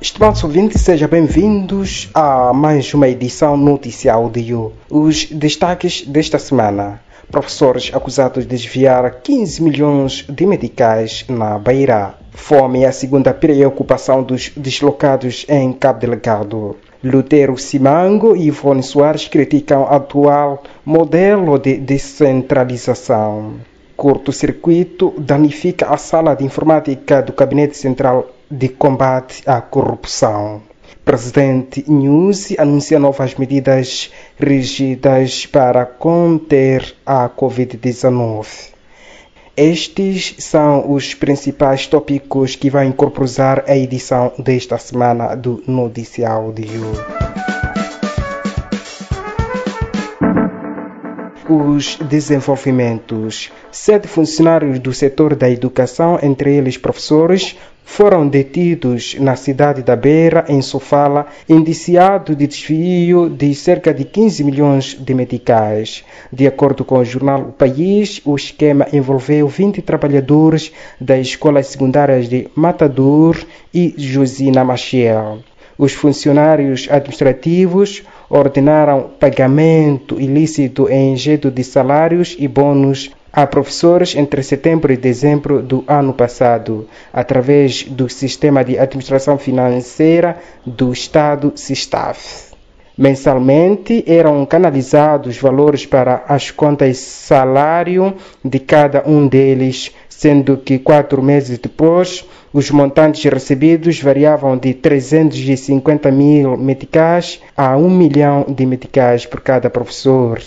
Estimados ouvintes, sejam bem-vindos a mais uma edição Noticial Audio. Os destaques desta semana. Professores acusados de desviar 15 milhões de medicais na Beira. Fome é a segunda preocupação dos deslocados em Cabo Delegado. Lutero Simango e Ivone Soares criticam o atual modelo de descentralização. Curto-circuito danifica a sala de informática do Gabinete Central de Combate à Corrupção. Presidente Nyusi anuncia novas medidas rígidas para conter a Covid-19. Estes são os principais tópicos que vai incorporar a edição desta semana do Noticiário de hoje. os desenvolvimentos. Sete funcionários do setor da educação, entre eles professores, foram detidos na cidade da Beira, em Sofala, indiciados de desvio de cerca de 15 milhões de meticais. De acordo com o jornal O País, o esquema envolveu 20 trabalhadores das escolas secundárias de Matador e Josina Machiel. Os funcionários administrativos ordenaram pagamento ilícito em jeito de salários e bônus a professores entre setembro e dezembro do ano passado, através do Sistema de Administração Financeira do Estado SISTAF. Mensalmente eram canalizados valores para as contas salário de cada um deles, sendo que quatro meses depois os montantes recebidos variavam de 350 mil meticais a 1 milhão de meticais por cada professor.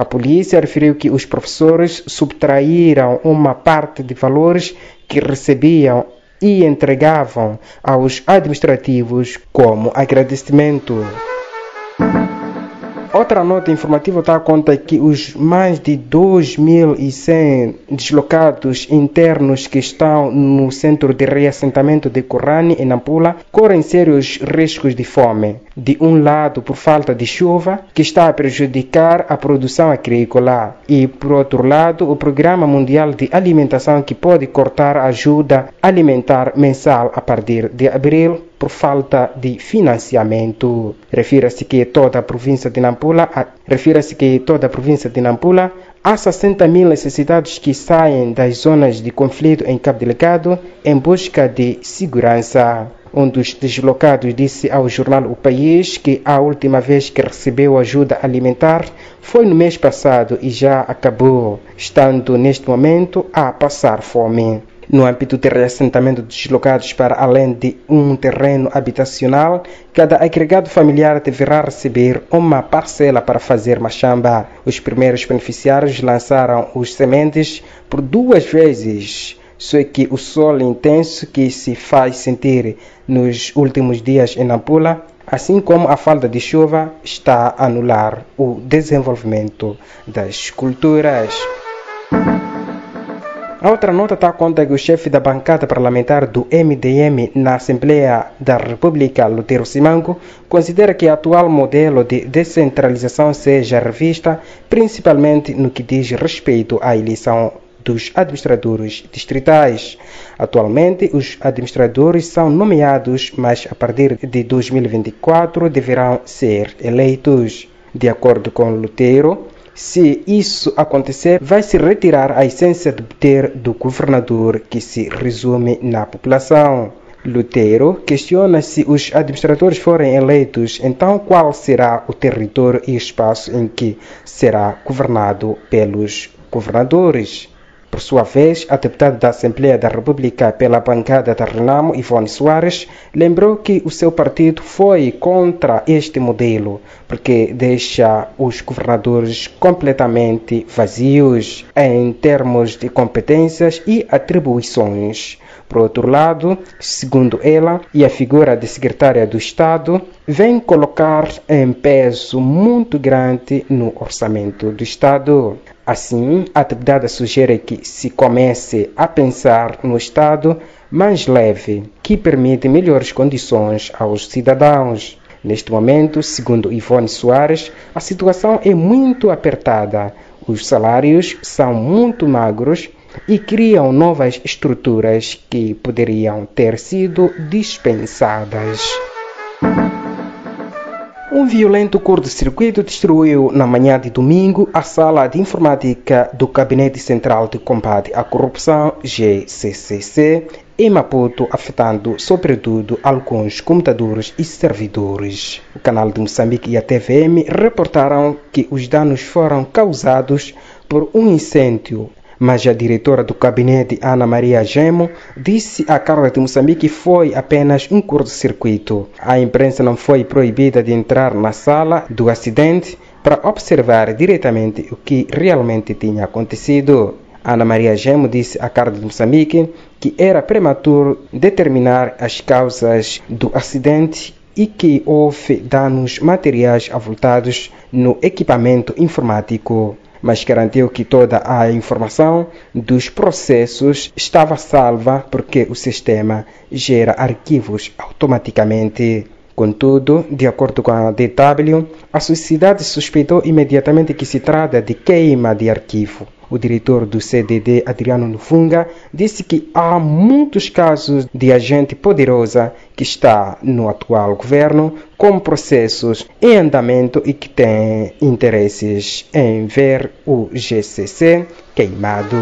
A polícia referiu que os professores subtraíram uma parte de valores que recebiam e entregavam aos administrativos como agradecimento. Outra nota informativa está a conta que os mais de 2.100 deslocados internos que estão no centro de reassentamento de Corrani, em Nampula, correm sérios riscos de fome. De um lado, por falta de chuva, que está a prejudicar a produção agrícola, e por outro lado, o Programa Mundial de Alimentação que pode cortar a ajuda alimentar mensal a partir de abril por falta de financiamento. Refira-se que toda a província de Nampula, refira-se que toda a província de Nampula há 60 mil necessitados que saem das zonas de conflito em Cabo Delegado em busca de segurança. Um dos deslocados disse ao jornal O País que a última vez que recebeu ajuda alimentar foi no mês passado e já acabou, estando neste momento a passar fome no âmbito de reassentamento deslocados para além de um terreno habitacional, cada agregado familiar deverá receber uma parcela para fazer machamba. Os primeiros beneficiários lançaram os sementes por duas vezes. Só que o sol intenso que se faz sentir nos últimos dias em Nampula assim como a falta de chuva está a anular o desenvolvimento das culturas. A outra nota está conta que o chefe da bancada parlamentar do MDM na Assembleia da República, Lutero Simango, considera que o atual modelo de descentralização seja revista, principalmente no que diz respeito à eleição dos administradores distritais. Atualmente, os administradores são nomeados, mas a partir de 2024 deverão ser eleitos. De acordo com Lutero, se isso acontecer, vai se retirar a essência do poder do governador, que se resume na população. Lutero questiona se os administradores forem eleitos, então qual será o território e espaço em que será governado pelos governadores. Por sua vez, a deputada da Assembleia da República pela bancada da Renamo, Ivone Soares, lembrou que o seu partido foi contra este modelo, porque deixa os governadores completamente vazios em termos de competências e atribuições. Por outro lado, segundo ela, e a figura de secretária do Estado vem colocar em peso muito grande no orçamento do Estado. Assim, a deputada sugere que se comece a pensar no Estado mais leve, que permite melhores condições aos cidadãos. Neste momento, segundo Ivone Soares, a situação é muito apertada. Os salários são muito magros e criam novas estruturas que poderiam ter sido dispensadas. Um violento curto-circuito destruiu na manhã de domingo a sala de informática do Gabinete Central de Combate à Corrupção, GCCC, em Maputo, afetando sobretudo alguns computadores e servidores. O canal de Moçambique e a TVM reportaram que os danos foram causados por um incêndio mas a diretora do gabinete, Ana Maria Gemo, disse à Câmara de Moçambique que foi apenas um curto-circuito. A imprensa não foi proibida de entrar na sala do acidente para observar diretamente o que realmente tinha acontecido. Ana Maria Gemo disse à Câmara de Moçambique que era prematuro determinar as causas do acidente e que houve danos materiais avultados no equipamento informático mas garantiu que toda a informação dos processos estava salva porque o sistema gera arquivos automaticamente. Contudo, de acordo com a DW, a sociedade suspeitou imediatamente que se trata de queima de arquivo. O diretor do CDD, Adriano Nufunga, disse que há muitos casos de agente poderosa que está no atual governo com processos em andamento e que tem interesses em ver o GCC queimado.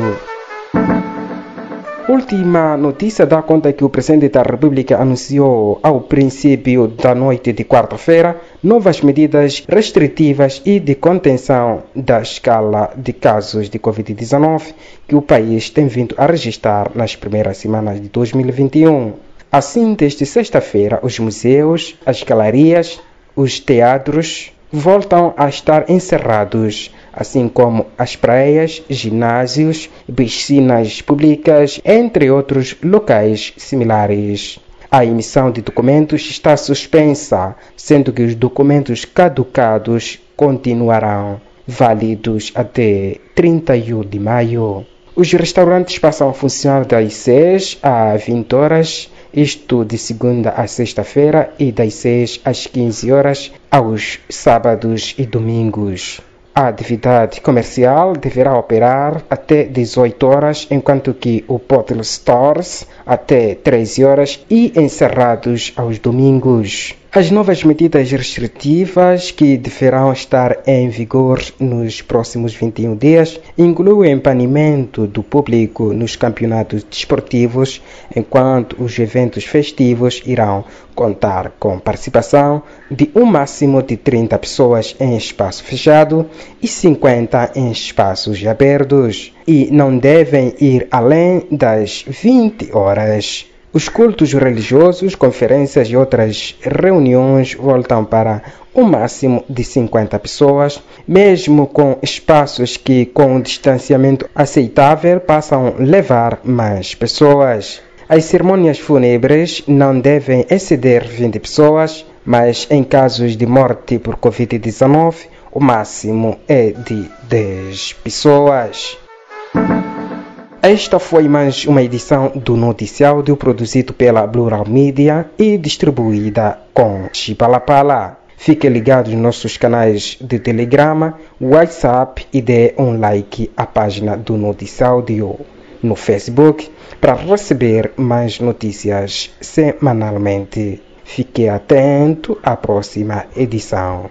Última notícia dá conta que o presidente da República anunciou ao princípio da noite de quarta-feira novas medidas restritivas e de contenção da escala de casos de Covid-19 que o país tem vindo a registrar nas primeiras semanas de 2021. Assim, desde sexta-feira, os museus, as galerias, os teatros voltam a estar encerrados assim como as praias, ginásios, piscinas públicas, entre outros locais similares. A emissão de documentos está suspensa, sendo que os documentos caducados continuarão válidos até 31 de maio. Os restaurantes passam a funcionar das 6 às 20 horas, isto de segunda a sexta-feira, e das 6 às 15 horas aos sábados e domingos. A atividade comercial deverá operar até 18 horas, enquanto que o bottle stores até 13 horas e encerrados aos domingos. As novas medidas restritivas que deverão estar em vigor nos próximos 21 dias incluem o banimento do público nos campeonatos desportivos, enquanto os eventos festivos irão contar com participação de um máximo de 30 pessoas em espaço fechado e 50 em espaços abertos, e não devem ir além das 20 horas. Os cultos religiosos, conferências e outras reuniões voltam para um máximo de 50 pessoas, mesmo com espaços que, com um distanciamento aceitável, passam a levar mais pessoas. As cerimônias fúnebres não devem exceder 20 pessoas, mas em casos de morte por Covid-19, o máximo é de 10 pessoas. Esta foi mais uma edição do Noticiário produzido pela Plural Media e distribuída com Chipalapala. Fique ligado nos nossos canais de Telegrama, WhatsApp e dê um like à página do Noticiário no Facebook para receber mais notícias semanalmente. Fique atento à próxima edição.